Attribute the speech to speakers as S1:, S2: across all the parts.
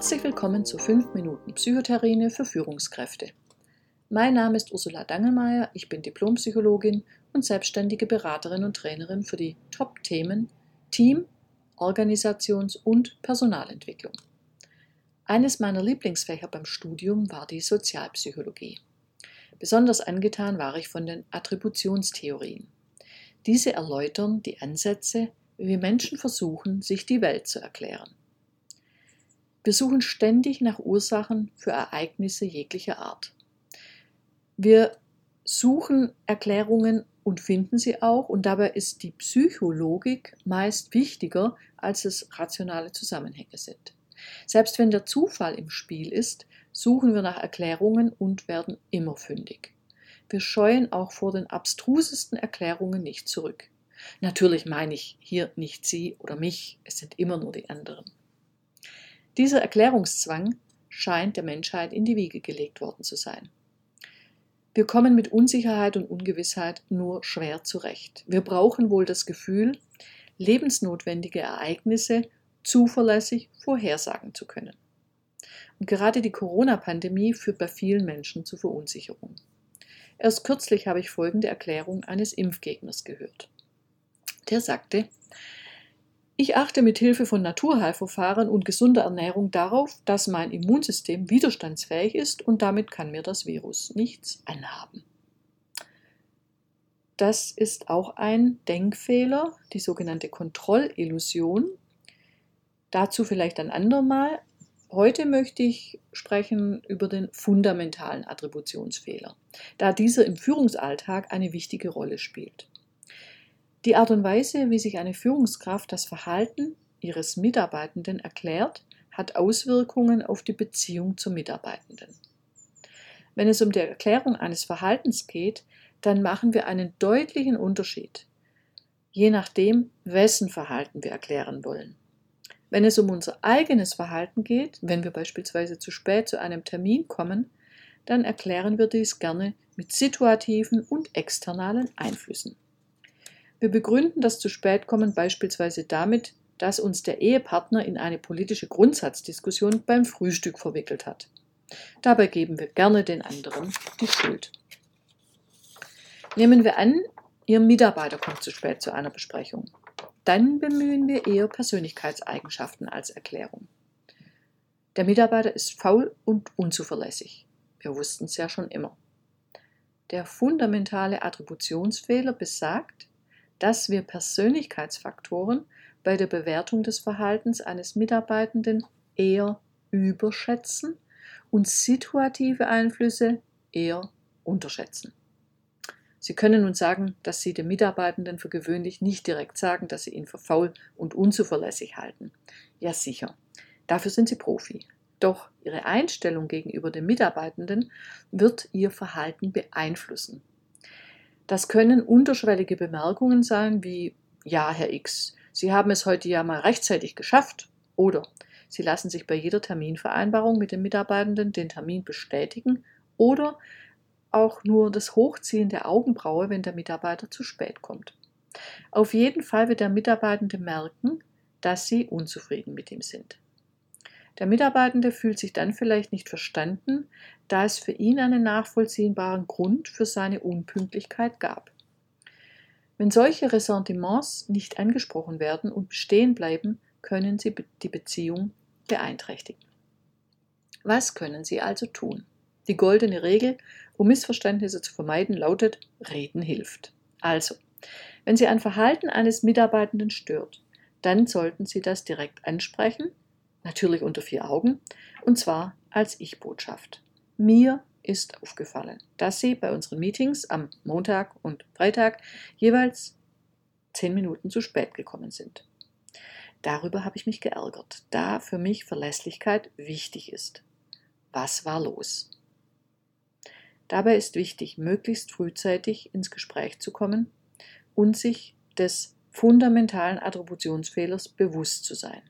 S1: Herzlich willkommen zu 5 Minuten Psychotherine für Führungskräfte. Mein Name ist Ursula Dangelmeier, ich bin Diplompsychologin und selbstständige Beraterin und Trainerin für die Top-Themen Team, Organisations- und Personalentwicklung. Eines meiner Lieblingsfächer beim Studium war die Sozialpsychologie. Besonders angetan war ich von den Attributionstheorien. Diese erläutern die Ansätze, wie Menschen versuchen, sich die Welt zu erklären. Wir suchen ständig nach Ursachen für Ereignisse jeglicher Art. Wir suchen Erklärungen und finden sie auch, und dabei ist die Psychologik meist wichtiger, als es rationale Zusammenhänge sind. Selbst wenn der Zufall im Spiel ist, suchen wir nach Erklärungen und werden immer fündig. Wir scheuen auch vor den abstrusesten Erklärungen nicht zurück. Natürlich meine ich hier nicht Sie oder mich, es sind immer nur die anderen. Dieser Erklärungszwang scheint der Menschheit in die Wiege gelegt worden zu sein. Wir kommen mit Unsicherheit und Ungewissheit nur schwer zurecht. Wir brauchen wohl das Gefühl, lebensnotwendige Ereignisse zuverlässig vorhersagen zu können. Und gerade die Corona-Pandemie führt bei vielen Menschen zu Verunsicherung. Erst kürzlich habe ich folgende Erklärung eines Impfgegners gehört. Der sagte, ich achte mit Hilfe von Naturheilverfahren und gesunder Ernährung darauf, dass mein Immunsystem widerstandsfähig ist und damit kann mir das Virus nichts anhaben. Das ist auch ein Denkfehler, die sogenannte Kontrollillusion. Dazu vielleicht ein andermal. Heute möchte ich sprechen über den fundamentalen Attributionsfehler, da dieser im Führungsalltag eine wichtige Rolle spielt. Die Art und Weise, wie sich eine Führungskraft das Verhalten ihres Mitarbeitenden erklärt, hat Auswirkungen auf die Beziehung zum Mitarbeitenden. Wenn es um die Erklärung eines Verhaltens geht, dann machen wir einen deutlichen Unterschied, je nachdem, wessen Verhalten wir erklären wollen. Wenn es um unser eigenes Verhalten geht, wenn wir beispielsweise zu spät zu einem Termin kommen, dann erklären wir dies gerne mit situativen und externalen Einflüssen. Wir begründen das zu spät kommen beispielsweise damit, dass uns der Ehepartner in eine politische Grundsatzdiskussion beim Frühstück verwickelt hat. Dabei geben wir gerne den anderen die Schuld. Nehmen wir an, Ihr Mitarbeiter kommt zu spät zu einer Besprechung. Dann bemühen wir eher Persönlichkeitseigenschaften als Erklärung. Der Mitarbeiter ist faul und unzuverlässig. Wir wussten es ja schon immer. Der fundamentale Attributionsfehler besagt, dass wir Persönlichkeitsfaktoren bei der Bewertung des Verhaltens eines Mitarbeitenden eher überschätzen und situative Einflüsse eher unterschätzen. Sie können nun sagen, dass Sie dem Mitarbeitenden für gewöhnlich nicht direkt sagen, dass Sie ihn für faul und unzuverlässig halten. Ja sicher, dafür sind Sie Profi. Doch Ihre Einstellung gegenüber dem Mitarbeitenden wird Ihr Verhalten beeinflussen. Das können unterschwellige Bemerkungen sein wie Ja, Herr X, Sie haben es heute ja mal rechtzeitig geschafft oder Sie lassen sich bei jeder Terminvereinbarung mit dem Mitarbeitenden den Termin bestätigen oder auch nur das Hochziehen der Augenbraue, wenn der Mitarbeiter zu spät kommt. Auf jeden Fall wird der Mitarbeitende merken, dass Sie unzufrieden mit ihm sind. Der Mitarbeitende fühlt sich dann vielleicht nicht verstanden, da es für ihn einen nachvollziehbaren Grund für seine Unpünktlichkeit gab. Wenn solche Ressentiments nicht angesprochen werden und bestehen bleiben, können sie die Beziehung beeinträchtigen. Was können Sie also tun? Die goldene Regel, um Missverständnisse zu vermeiden, lautet Reden hilft. Also, wenn Sie ein Verhalten eines Mitarbeitenden stört, dann sollten Sie das direkt ansprechen natürlich unter vier Augen, und zwar als Ich-Botschaft. Mir ist aufgefallen, dass Sie bei unseren Meetings am Montag und Freitag jeweils zehn Minuten zu spät gekommen sind. Darüber habe ich mich geärgert, da für mich Verlässlichkeit wichtig ist. Was war los? Dabei ist wichtig, möglichst frühzeitig ins Gespräch zu kommen und sich des fundamentalen Attributionsfehlers bewusst zu sein.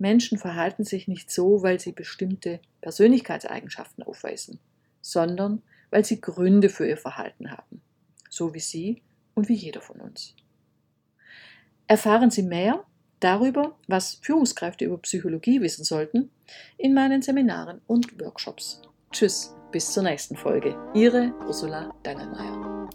S1: Menschen verhalten sich nicht so, weil sie bestimmte Persönlichkeitseigenschaften aufweisen, sondern weil sie Gründe für ihr Verhalten haben, so wie Sie und wie jeder von uns. Erfahren Sie mehr darüber, was Führungskräfte über Psychologie wissen sollten, in meinen Seminaren und Workshops. Tschüss, bis zur nächsten Folge. Ihre Ursula Dangelmeier.